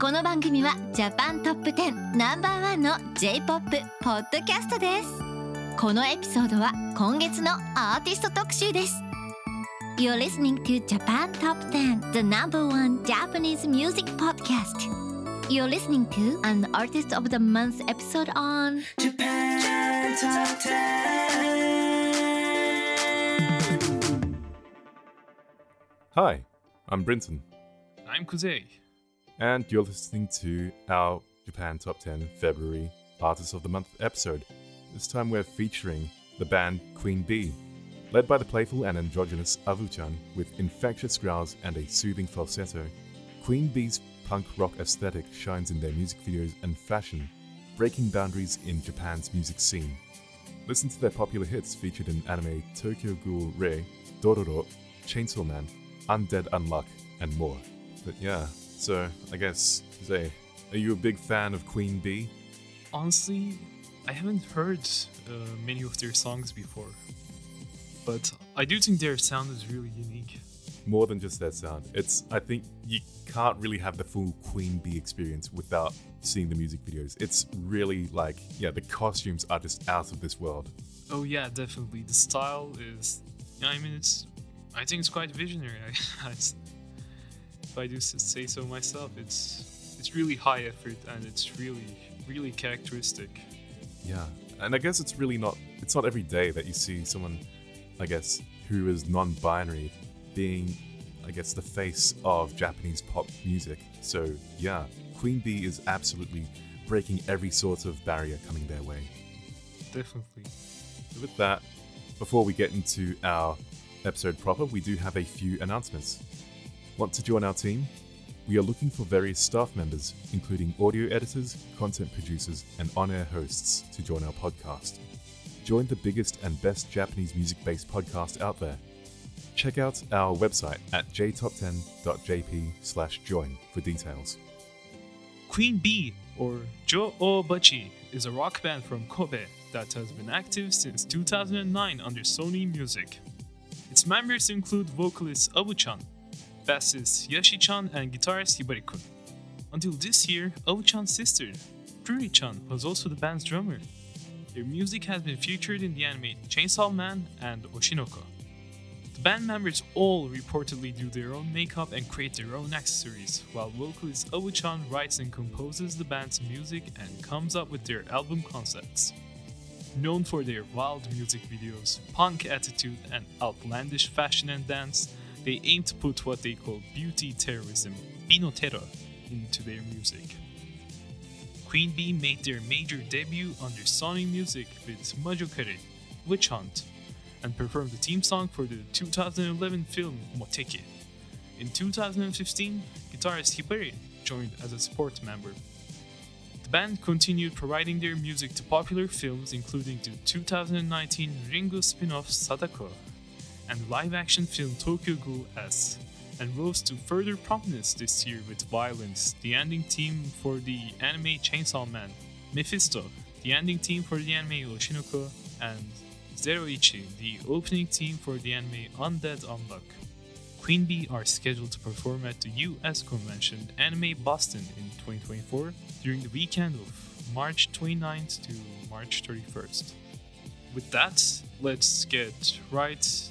この番組はジャパントップ10ナンバーワンの J-POP ポッドキャストですこのエピソードは今月のアーティスト特集です You're listening to Japan Top 10 The number one Japanese music podcast You're listening to an Artist of the Month episode on Japan Top 10. Hi, I'm Brinton, I'm Kuzei. And you're listening to our Japan Top 10 February Artist of the Month episode. This time we're featuring the band Queen Bee, led by the playful and androgynous Avu-chan with infectious growls and a soothing falsetto. Queen Bee's punk rock aesthetic shines in their music videos and fashion, breaking boundaries in Japan's music scene. Listen to their popular hits featured in anime Tokyo Ghoul:re, Dororo, Chainsaw Man, Undead Unluck, and more. But yeah, so I guess, say, are you a big fan of Queen Bee? Honestly, I haven't heard uh, many of their songs before, but I do think their sound is really unique. More than just their sound. It's, I think you can't really have the full Queen Bee experience without seeing the music videos. It's really like, yeah, the costumes are just out of this world. Oh yeah, definitely. The style is, I mean, it's, I think it's quite visionary. If I do say so myself, it's, it's really high effort and it's really, really characteristic. Yeah, and I guess it's really not. It's not every day that you see someone, I guess, who is non-binary, being, I guess, the face of Japanese pop music. So yeah, Queen Bee is absolutely breaking every sort of barrier coming their way. Definitely. So with that, before we get into our episode proper, we do have a few announcements. Want to join our team? We are looking for various staff members, including audio editors, content producers, and on air hosts, to join our podcast. Join the biggest and best Japanese music based podcast out there. Check out our website at jtop10.jp slash join for details. Queen Bee, or Jo Obachi, is a rock band from Kobe that has been active since 2009 under Sony Music. Its members include vocalist Avu-chan, bassist Yoshi-chan, and guitarist Hibari-kun. Until this year, Avu-chan's sister, Ruri-chan, was also the band's drummer. Their music has been featured in the anime Chainsaw Man and Oshinoko. The band members all reportedly do their own makeup and create their own accessories, while vocalist Avu-chan writes and composes the band's music and comes up with their album concepts. Known for their wild music videos, punk attitude, and outlandish fashion and dance, they aim to put what they call beauty terrorism, binotero, into their music. Queen Bee made their major debut under Sony Music with Majogari, Witch Hunt, and performed the theme song for the 2011 film Moteki. In 2015, guitarist Hibari joined as a support member. The band continued providing their music to popular films including the 2019 Ringu spin-off Sadako and live-action film Tokyo Ghoul S, and rose to further prominence this year with Violence, the ending theme for the anime Chainsaw Man, Mephisto, the ending theme for the anime Oshinoko, and Zeroichi, the opening theme for the anime Undead Unluck. Queen Bee are scheduled to perform at the US convention Anime Boston in 2024 during the weekend of March 29th to March 31st. With that, let's get right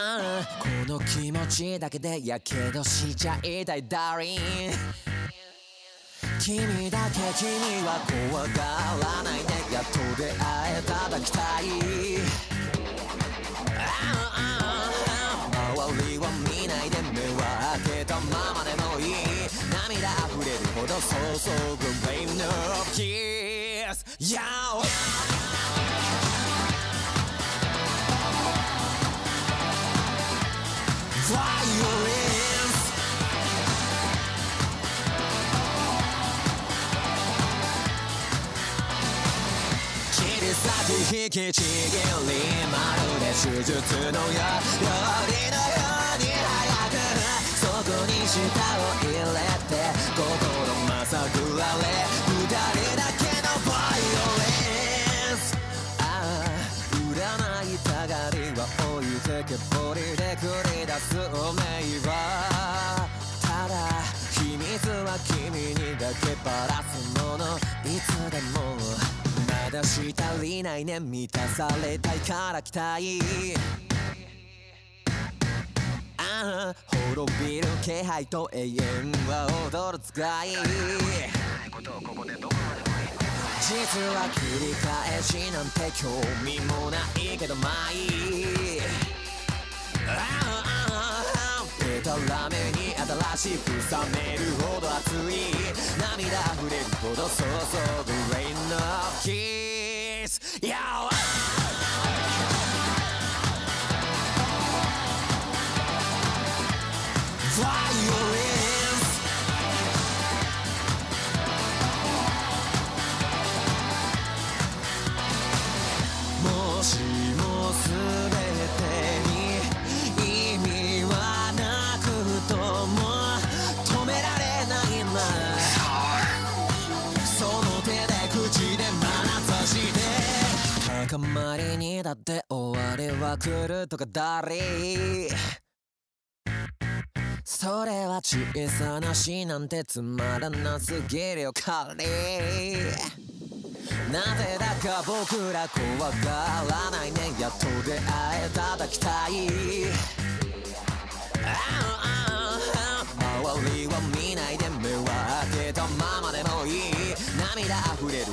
この気持ちだけでやけどしちゃいたいダーリン君だけ君は怖がらないで。やっと出会えただきたい。手術のよ料理のように早くそこに舌を入れて心まさぐられ二人だ。けのバイオレンスああ占いたがりは置いてけぼりで繰り出す運命は。ただ秘密は君にだけばらすもの。いつでもまだ足足りないね満たされたいから来たいああ滅びる気配と永遠は踊る使い実は繰り返しなんて興味もないけどまあいい。ああああでたらめに嵐挟めるほど熱い涙あふれるほど想像そうブレイのキス YOWA! まりにだって終わりは来るとかだりそれは小さな死なんてつまらなすぎるよ彼なぜだか僕ら怖がらないねやっと出会えただきたい周りは見ないで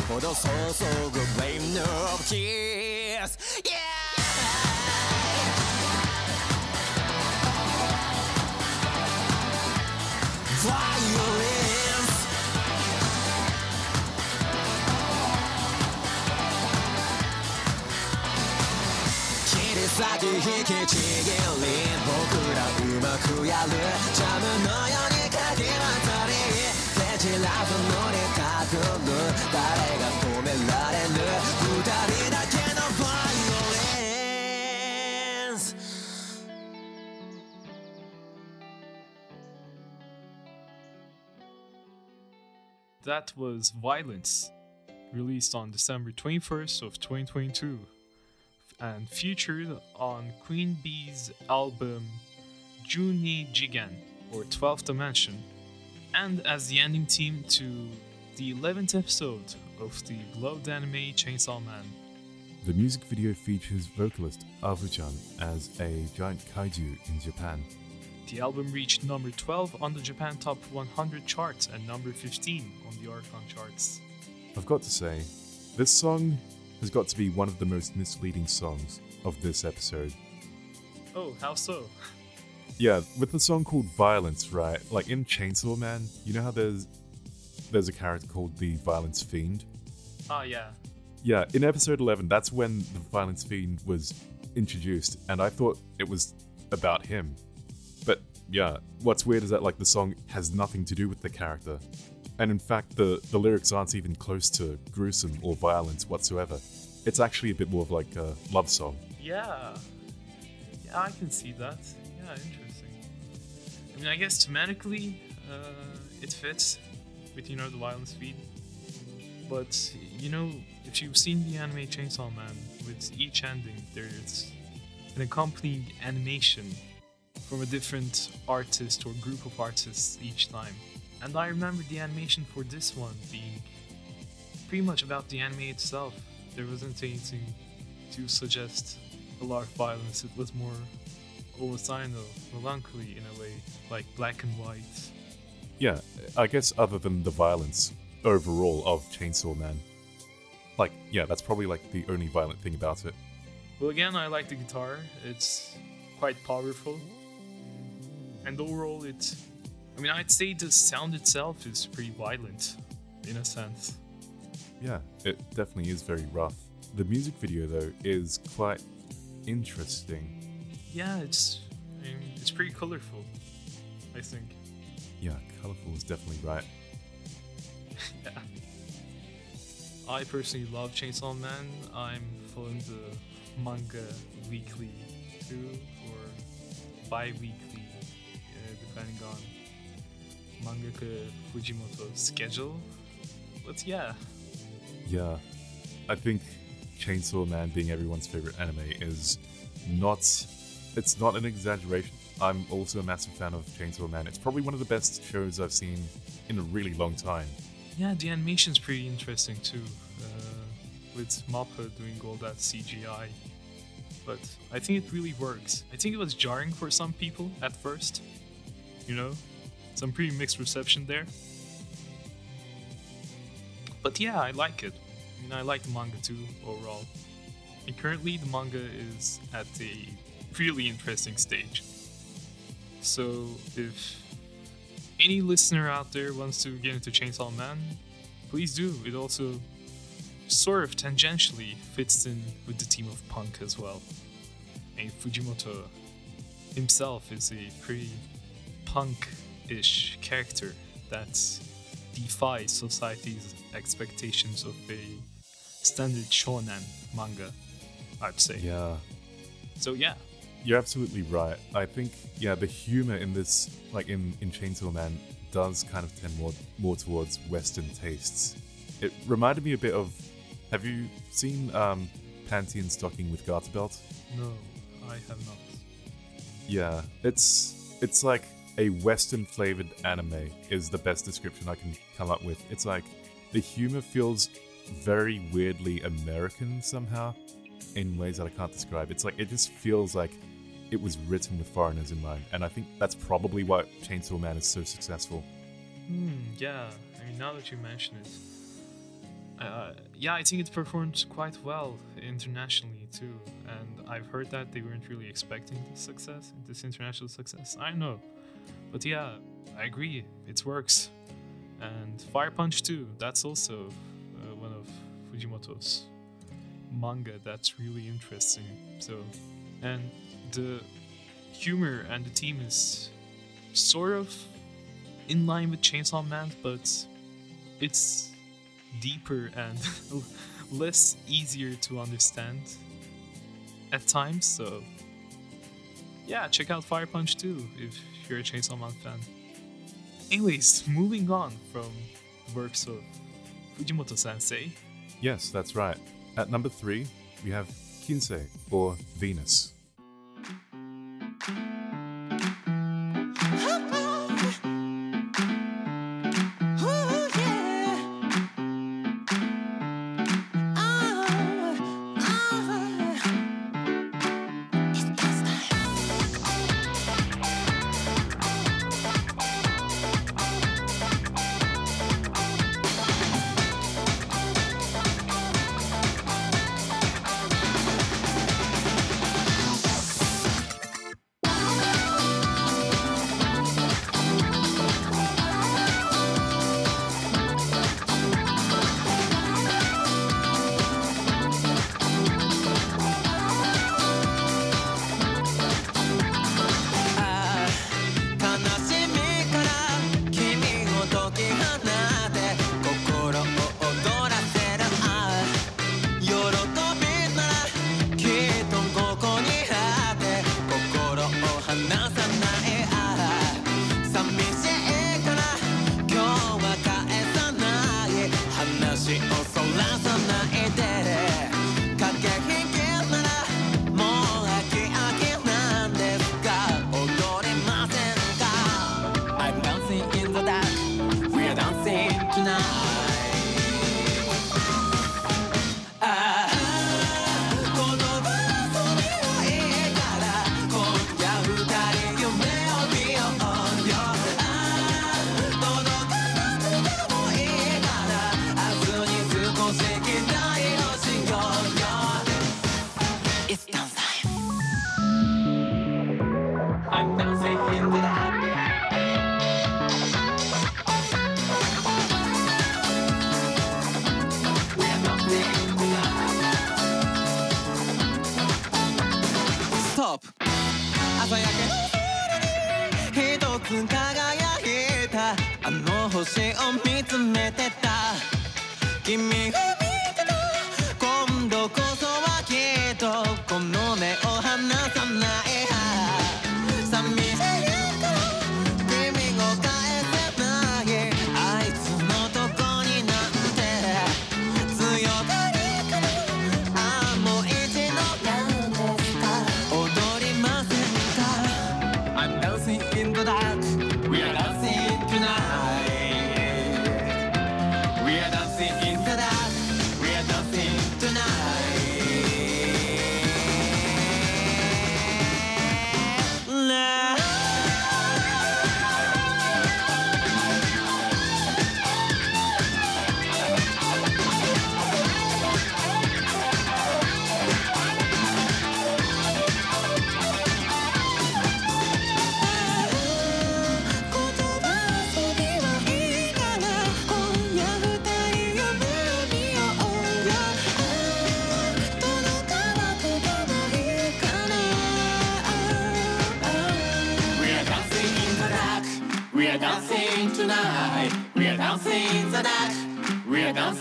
ほど注ぐ Rain of Kiss Yeah! Violence 切り裂き引きちぎり僕らうまくやる That was Violence, released on December 21st of 2022 and featured on Queen Bee's album Juni Jigen or 12th Dimension and as the ending theme to the 11th episode of the beloved anime Chainsaw Man. The music video features vocalist Avu-chan as a giant kaiju in Japan. The album reached number 12 on the Japan Top 100 charts and number 15 on the Oricon charts. I've got to say, this song has got to be one of the most misleading songs of this episode. Oh, how so? Yeah, with the song called Violence, right? Like in Chainsaw Man, you know how there's there's a character called the Violence Fiend? Ah, yeah. Yeah, in episode 11, that's when the Violence Fiend was introduced, and I thought it was about him. Yeah, what's weird is that like the song has nothing to do with the character. And in fact, the, the lyrics aren't even close to gruesome or violence whatsoever. It's actually a bit more of like a love song. Yeah. Yeah, I can see that. Yeah, interesting. I mean, I guess thematically, uh, it fits with, you know, the violence fiend. But, you know, if you've seen the anime Chainsaw Man, with each ending, there's an accompanying animation from a different artist or group of artists each time. And I remember the animation for this one being pretty much about the anime itself. There wasn't anything to suggest a lot of violence. It was more almost I don't know, melancholy in a way, like black and white. Yeah, I guess other than the violence overall of Chainsaw Man. Like, yeah, that's probably like the only violent thing about it. Well, again, I like the guitar. It's quite powerful, and overall, it. I mean, I'd say the sound itself is pretty violent, in a sense. Yeah, it definitely is very rough. The music video, though, is quite interesting. Yeah, it's. I mean, it's pretty colorful. I think. Yeah, colorful is definitely right. yeah. I personally love Chainsaw Man. I'm following the manga weekly too, or bi-weekly, uh, depending on mangaka Fujimoto's schedule. But yeah, Yeah, I think Chainsaw Man being everyone's favorite anime is not. It's not an exaggeration. I'm also a massive fan of Chainsaw Man. It's probably one of the best shows I've seen in a really long time. yeah, the animation's pretty interesting too, uh, with Mappa doing all that CGI. But I think it really works. I think it was jarring for some people at first, you know, some pretty mixed reception there. But yeah, I like it. I mean, I like the manga too overall. And currently, the manga is at a really interesting stage. So if any listener out there wants to get into Chainsaw Man, please do. It also sort of tangentially fits in with the team of punk as well. And Fujimoto himself is a pretty punk-ish character that defies society's expectations of a standard shonen manga, I'd say. Yeah, So yeah, You're absolutely right. I think yeah, the humor in this, like in in Chainsaw Man, does kind of tend more more towards Western tastes. It reminded me a bit of. Have you seen um, Panty Stocking with Garter Belt? no, I have not. Yeah, it's it's like a Western flavored anime is the best description I can come up with. It's like the humor feels very weirdly American somehow, in ways that I can't describe. It's like it just feels like it was written with foreigners in mind, and I think that's probably why Chainsaw Man is so successful. Hmm, yeah. I mean, now that you mention it, uh, yeah, I think it performed quite well internationally too. And I've heard that they weren't really expecting this success, this international success. I know, but yeah, I agree. It works. And Fire Punch too. That's also uh, one of Fujimoto's manga that's really interesting. So, and the humor and the theme is sort of in line with Chainsaw Man, but it's deeper and less easier to understand at times. So, yeah, check out Fire Punch too if you're a Chainsaw Man fan. Anyways, moving on from works of Fujimoto sensei. Yes, that's right. At number three, we have Kinsei or Venus.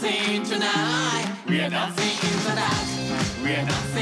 Tonight. We are dancing in the dark. We are dancing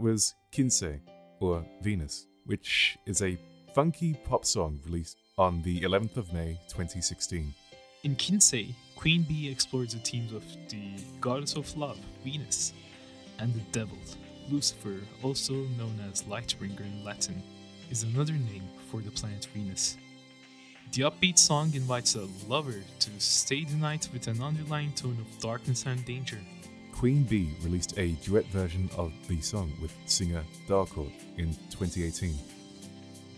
Was Kinsei, or Venus, which is a funky pop song released on the 11th of May 2016. In Kinsei, Queen Bee explores the themes of the goddess of love, Venus, and the devil, Lucifer, also known as Lightbringer in Latin, is another name for the planet Venus. The upbeat song invites a lover to stay the night with an underlying tone of darkness and danger. Queen Bee released a duet version of the song with singer DAOKO in 2018.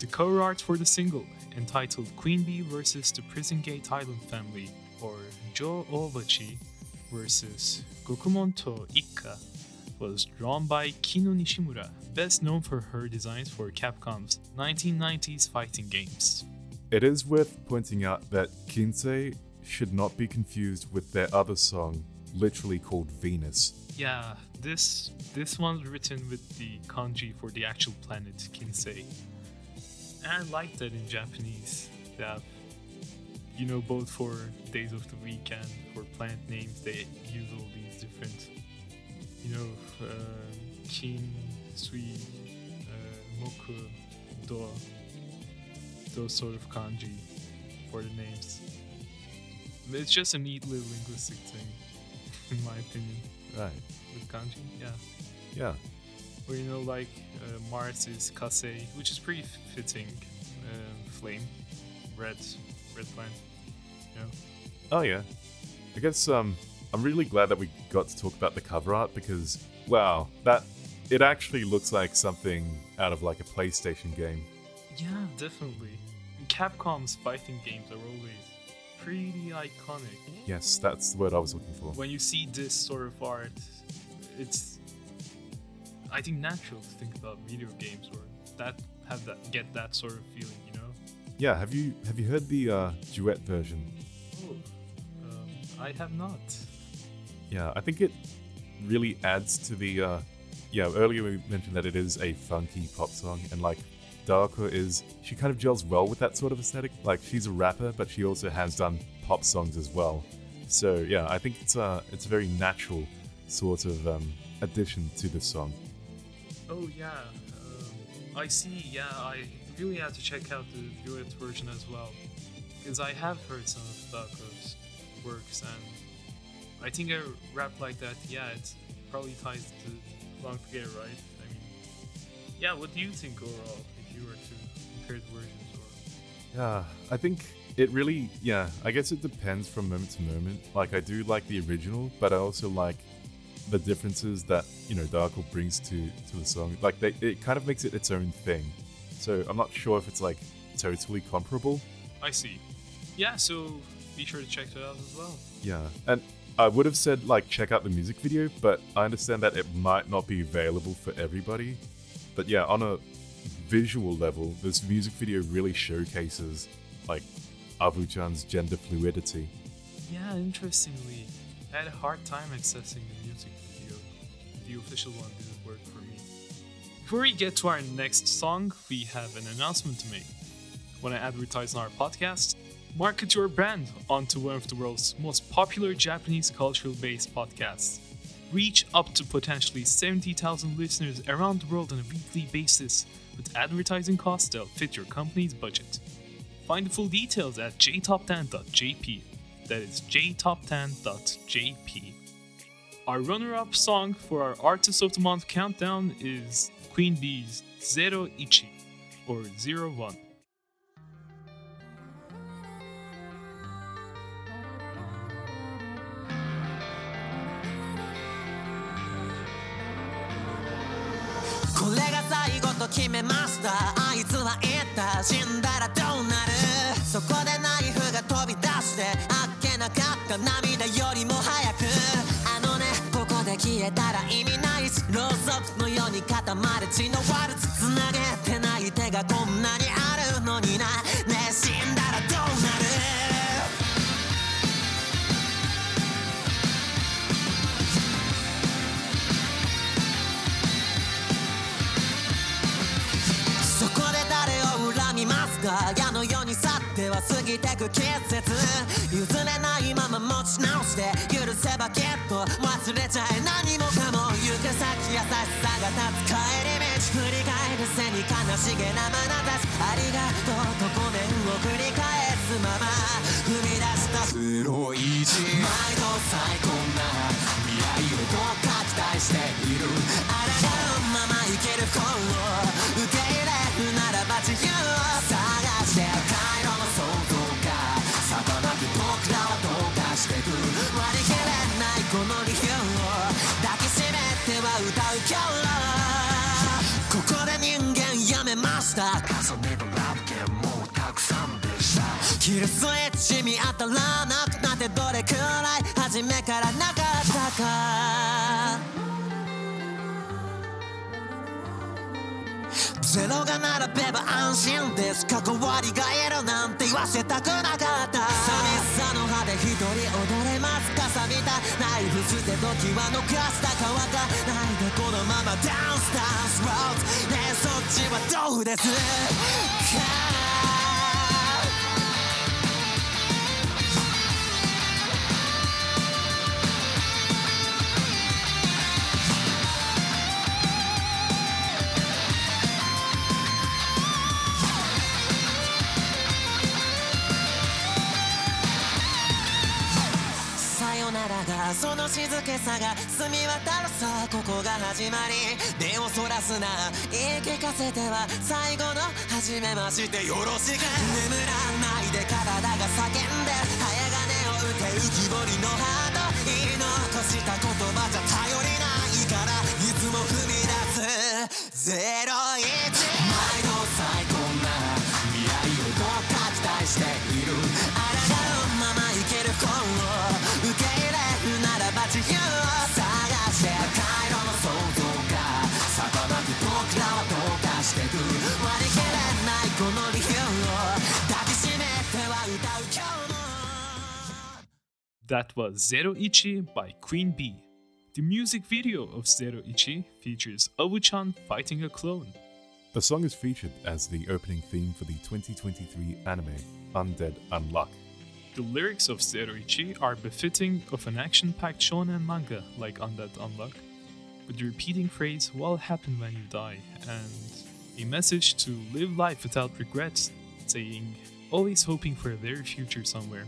The cover art for the single, entitled Queen Bee vs. the Prison Gate Island Family, or Jo Obachi vs. Gokumonto Ikka, was drawn by Kinu Nishimura, best known for her designs for Capcom's 1990s fighting games. It is worth pointing out that Kinsei should not be confused with their other song, literally called Venus. Yeah, this this one's written with the kanji for the actual planet Kinsei. And I like that in Japanese. They have, you know, both for days of the week and for planet names, they use all these different, you know, uh, kin, sui, uh, moku, do, those sort of kanji for the names. It's just a neat little linguistic thing, in my opinion Right. with kanji. Yeah, Yeah. where you know like uh, Mars is kase, which is pretty fitting. Uh, flame, red, red plant. Yeah. Oh yeah. I guess um I'm really glad that we got to talk about the cover art because wow, that it actually looks like something out of like a PlayStation game. Yeah, definitely. Capcom's fighting games are always pretty iconic. Yes, that's the word I was looking for. When you see this sort of art, it's I think natural to think about video games or that have that get that sort of feeling, you know. Yeah, have you have you heard the uh, duet version? Oh, um, I have not. Yeah, I think it really adds to the. Uh, yeah, earlier we mentioned that it is a funky pop song, and like DAOKO is, she kind of gels well with that sort of aesthetic. Like she's a rapper, but she also has done pop songs as well. So yeah, I think it's a it's a very natural sort of um, addition to the song. Oh yeah, um, I see. Yeah, I really have to check out the duet version as well, because I have heard some of DAOKO's works, and I think a rap like that, yeah, it probably ties to along together, right? I mean, yeah. What do you think overall, to compare the versions, or Yeah, I think it really, yeah, I guess it depends from moment to moment. Like, I do like the original, but I also like the differences that, you know, DAOKO brings to, to the song. Like, they, it kind of makes it its own thing. So I'm not sure if it's, like, totally comparable. I see. Yeah, so be sure to check that out as well. Yeah. And I would have said, like, check out the music video, but I understand that it might not be available for everybody. But yeah, on a visual level, this music video really showcases, like, Avu-chan's gender fluidity. Yeah, interestingly, I had a hard time accessing the music video. The official one didn't work for me. Before we get to our next song, we have an announcement to make. Want to advertise on our podcast? Market your brand onto one of the world's most popular Japanese cultural based podcasts. Reach up to potentially 70,000 listeners around the world on a weekly basis with advertising costs that'll fit your company's budget. Find the full details at jtop10.jp. That is jtop10.jp. Our runner up song for our Artist of the Month countdown is Queen Bee's Zero Ichi, or Zero One. 死んだらどうなる？そこでナイフが飛び出してあっけなかった涙よりも早く。あのねここで消えたら意味ない。しろうそくのように固まる血のワルツ繋げてない手がこんなにぎてく季節譲れないまま持ち直して許せばきっと忘れちゃえ何もかも行く先優しさが立つ帰り道振り返る背に悲しげな眼差しありがとうとごめんを繰り返すまま踏み出した0 1毎度最高なしたキルスイッチ見当たらなくなってどれくらい初めからなかったか。ゼロが並べば安心です。関わりがいるなんて言わせたくなかった。寂しさの歯で一人踊れます。かさびたナイフ捨て時は逃した。かわかないでこのままダンスダンス。ロードねえそっちはどうです？かその静けさが澄み渡るさここが始まり。目をそらすな言い聞かせては最後の初めましてよろしく眠らないで体が叫んで早金を打て浮き彫りのハート言い残した言葉じゃ頼り。ないからいつも踏み出すゼロイチ That was Zero Ichi by Queen Bee. The music video of Zero Ichi features Avu-chan fighting a clone. The song is featured as the opening theme for the 2023 anime Undead Unluck. The lyrics of Zero Ichi are befitting of an action-packed shonen manga like Undead Unluck, with the repeating phrase "What happened when you die?" and a message to live life without regrets, saying always hoping for a better future somewhere.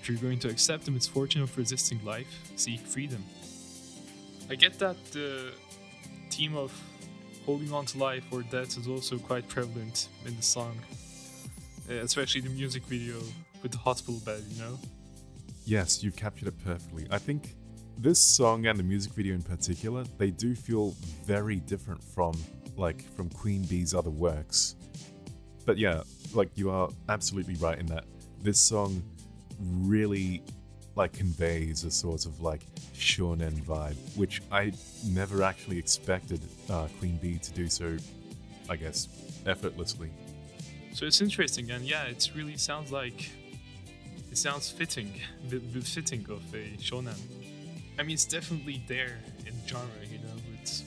If you're going to accept the misfortune of resisting life, seek freedom. I get that the theme of holding on to life or death is also quite prevalent in the song, uh, especially the music video with the hospital bed, you know? Yes, you've captured it perfectly. I think this song and the music video in particular, they do feel very different from like from Queen Bee's other works. But yeah, like you are absolutely right in that this song really like conveys a sort of like shonen vibe, which I never actually expected uh, Queen Bee to do so, I guess, effortlessly. So it's interesting, and yeah, it really sounds like it sounds fitting, the, fitting of a shonen. I mean, it's definitely there in the genre, you know, with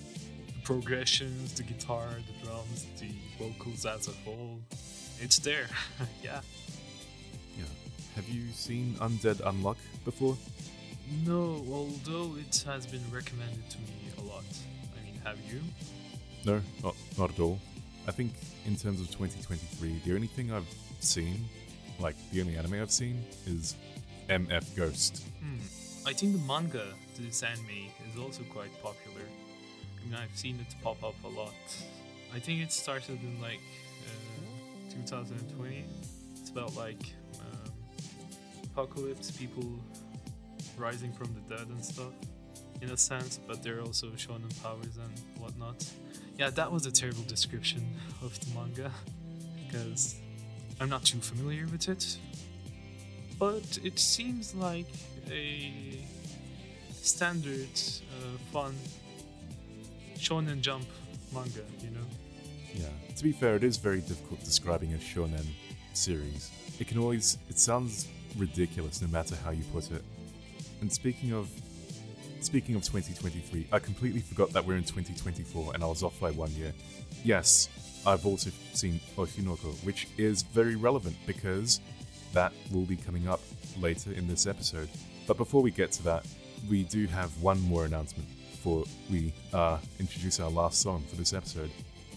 the progressions, the guitar, the drums, the vocals as a whole. It's there, yeah. Have you seen Undead Unluck before? No, although it has been recommended to me a lot. I mean, have you? No, not not at all. I think in terms of 2023, the only thing I've seen, like the only anime I've seen, is MF Ghost. Hmm. I think the manga to this anime is also quite popular. I mean, I've seen it pop up a lot. I think it started in like uh, 2020. It's about like apocalypse, people rising from the dead and stuff, in a sense, but they're also shonen powers and whatnot. yeah, that was a terrible description of the manga because I'm not too familiar with it. But it seems like a standard, uh, fun shonen jump manga, you know? Yeah. To be fair, it is very difficult describing a shonen series. It can always. It sounds ridiculous no matter how you put it. And speaking of. Speaking of 2023, I completely forgot that we're in 2024 and I was off by one year. Yes, I've also seen Oshinoko, which is very relevant because that will be coming up later in this episode. But before we get to that, we do have one more announcement before we uh, introduce our last song for this episode.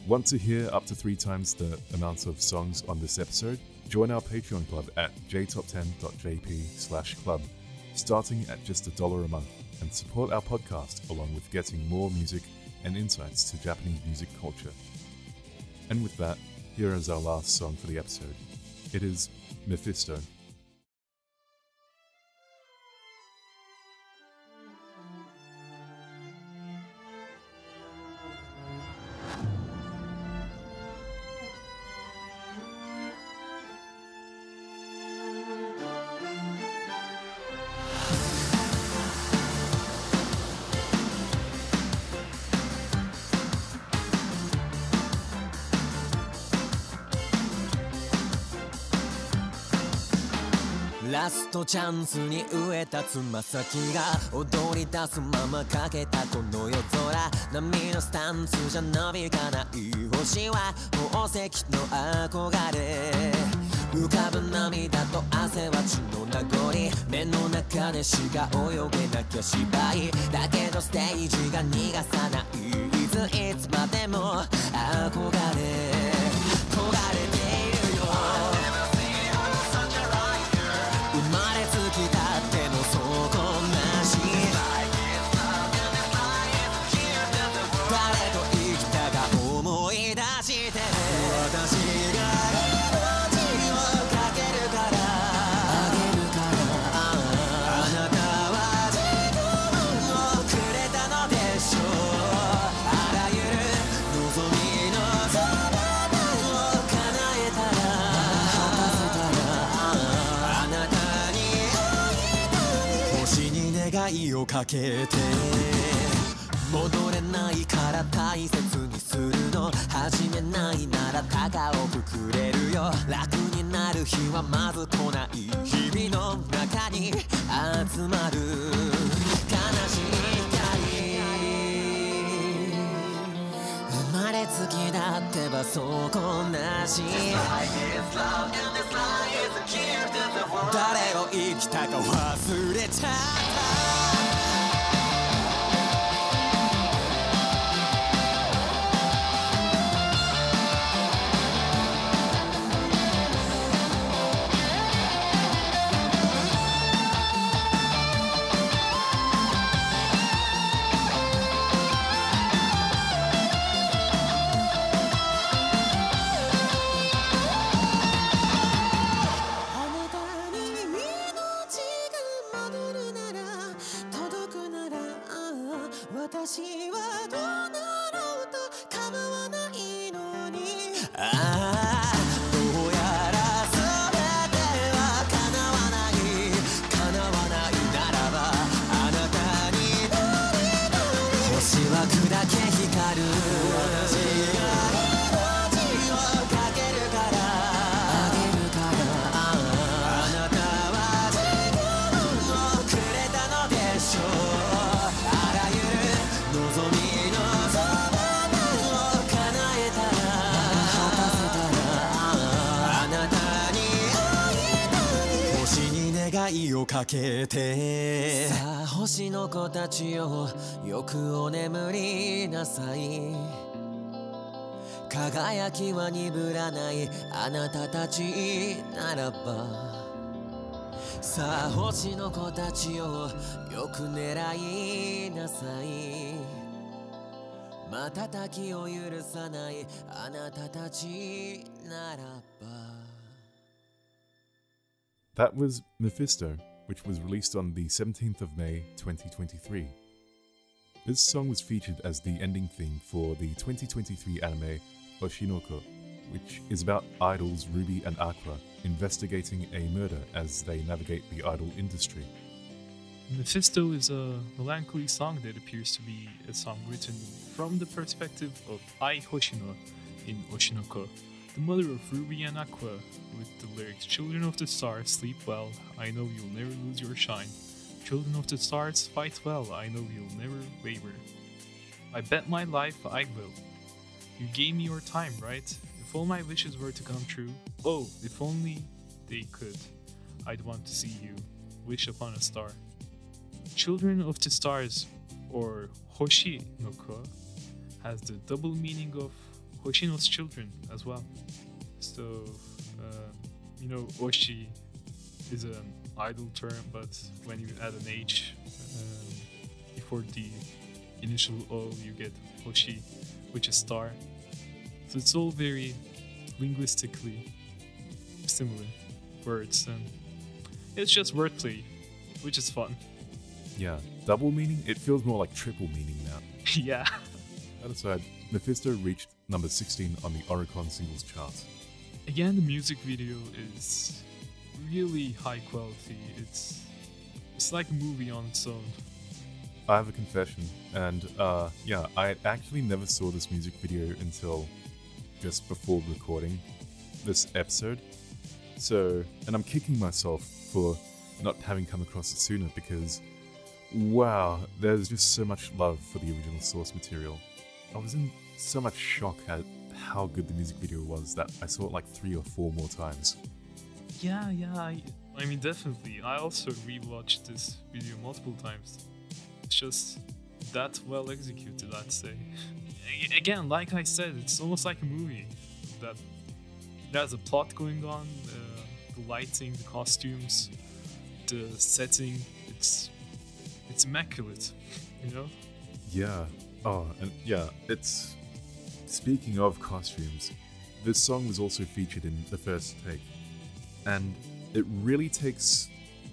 Want to hear up to three times the amount of songs on this episode? Join our Patreon club at jtop10.jp slash club, starting at just a dollar a month, and support our podcast along with getting more music and insights to Japanese music culture. And with that, here is our last song for the episode. It is Mephisto. チャンスに植えたつま先が踊り出すままかけたこの夜空。波のスタンスじゃなびかな。い星は宝石の憧れ。浮かぶ涙と汗は血の名残目の中でしか泳げなきゃ芝居。だけどステージが逃がさないいついつまでも憧れ。をかけて戻れないから大切にするの。始めないなら高くくれるよ。楽になる日はまず来ない。日々の中に集まる悲しい。光生まれつきだってばそこなし誰を生きたか忘れちゃったをかけてさあ星の子たちよよくお眠りなさい。輝きは鈍らないあなたたちならば。さあ星の子たちよよく狙いなさい。瞬きを許さないあなたたちならば。That was Mephisto, which was released on the 17th of May 2023. This song was featured as the ending theme for the 2023 anime Oshinoko, which is about idols Ruby and Aqua investigating a murder as they navigate the idol industry. Mephisto is a melancholy song that appears to be a song written from the perspective of Ai Hoshino in Oshinoko, the mother of Ruby and Aqua, with the lyrics Children of the Stars, sleep well, I know you'll never lose your shine. Children of the Stars, fight well, I know you'll never waver. I bet my life I will. You gave me your time, right? If all my wishes were to come true, oh, if only they could, I'd want to see you. Wish upon a star. Children of the Stars, or Hoshi no Ko, has the double meaning of Hoshino's children as well. So, uh, you know, Oshi is an idol term, but when you add an H um, before the initial O, you get Hoshi, which is star. So it's all very linguistically similar words, and it's just wordplay, which is fun. Yeah, double meaning? It feels more like triple meaning now. yeah. Aside, Mephisto reached number 16 on the Oricon singles chart. Again, the music video is really high quality. It's it's like a movie on its own. I have a confession, and uh, yeah, I actually never saw this music video until just before recording this episode. So, and I'm kicking myself for not having come across it sooner because, wow, there's just so much love for the original source material. I was in so much shock at how good the music video was that I saw it like three or four more times. Yeah, yeah. I, I mean, definitely. I also rewatched this video multiple times. It's just that well executed, I'd say. Again, like I said, it's almost like a movie. That there's a plot going on, uh, the lighting, the costumes, the setting. It's it's immaculate, you know. Yeah. Oh, and yeah, it's. Speaking of costumes, this song was also featured in the first take, and it really takes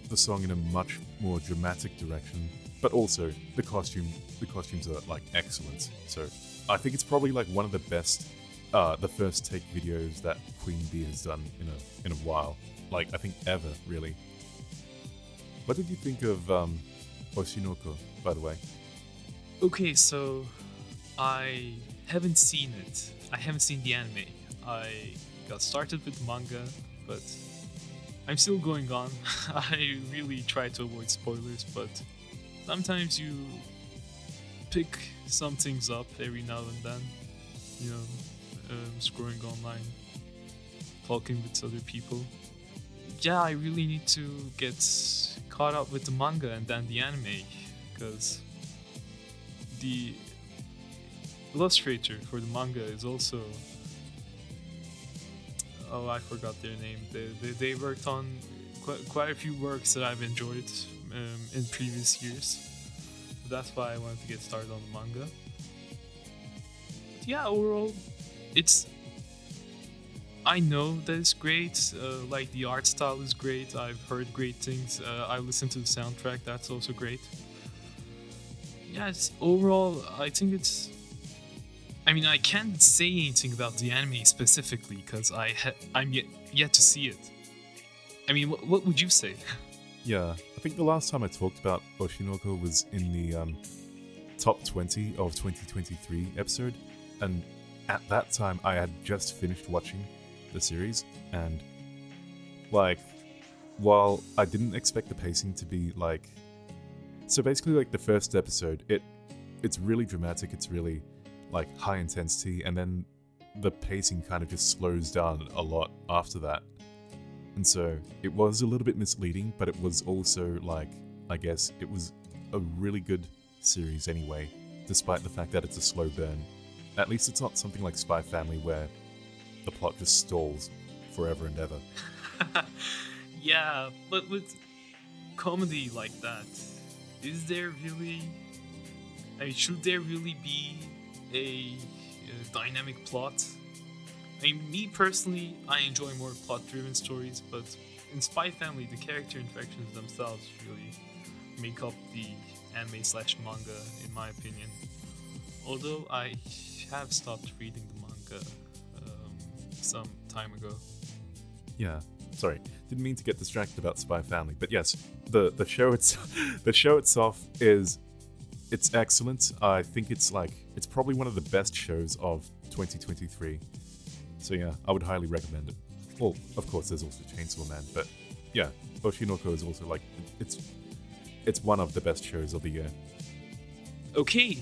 the song in a much more dramatic direction. But also, the costume, the costumes are like excellent. So, I think it's probably like one of the best, uh, the first take videos that Queen Bee has done in a in a while. Like I think ever, really. What did you think of um, Oshinoko, by the way? Okay, so I haven't seen it. I haven't seen the anime. I got started with manga, but I'm still going on. I really try to avoid spoilers, but sometimes you pick some things up every now and then. You know, um, scrolling online, talking with other people. Yeah, I really need to get caught up with the manga and then the anime because the illustrator for the manga is also oh I forgot their name. They they, they worked on quite, quite a few works that I've enjoyed um, in previous years. That's why I wanted to get started on the manga. But yeah, overall, it's. I know that it's great. Uh, like the art style is great. I've heard great things. Uh, I listened to the soundtrack. That's also great yeah, it's overall, I think it's. I mean, I can't say anything about the anime specifically because I ha- I'm yet yet to see it. I mean, wh- what would you say? Yeah, I think the last time I talked about Oshinoko was in the um, top 20 of 2023 episode, and at that time I had just finished watching the series, and like, while I didn't expect the pacing to be like, so basically like the first episode, it it's really dramatic, it's really like high intensity, and then the pacing kind of just slows down a lot after that. And so it was a little bit misleading, but it was also like, I guess, it was a really good series anyway, despite the fact that it's a slow burn. At least it's not something like Spy Family where the plot just stalls forever and ever. yeah, but with comedy like that, is there really. I mean, should there really be a, uh dynamic plot? I mean, me personally, I enjoy more plot driven stories, but in Spy Family, the character infections themselves really make up the anime slash manga, in my opinion. Although I have stopped reading the manga um, some time ago. Yeah, sorry, didn't mean to get distracted about Spy Family, but yes, the the show it's the show itself is it's excellent. I think it's like it's probably one of the best shows of 2023. So yeah, I would highly recommend it. Well, of course, there's also Chainsaw Man, but yeah, Oshinoko is also like it's it's one of the best shows of the year. Okay,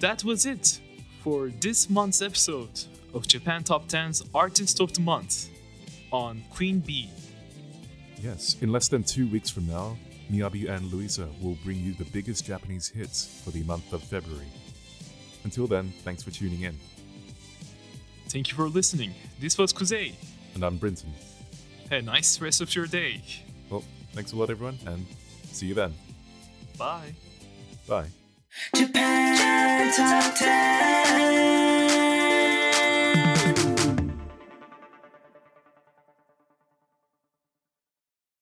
that was it for this month's episode of Japan Top 10's Artist of the Month on Queen Bee. Yes, in less than two weeks from now, Miyabi and Louisa will bring you the biggest Japanese hits for the month of February. Until then, thanks for tuning in. Thank you for listening. This was Kuzey. And I'm Brinton. Have a nice rest of your day. Well, thanks a lot, everyone, and see you then. Bye. Bye. Japan Top 10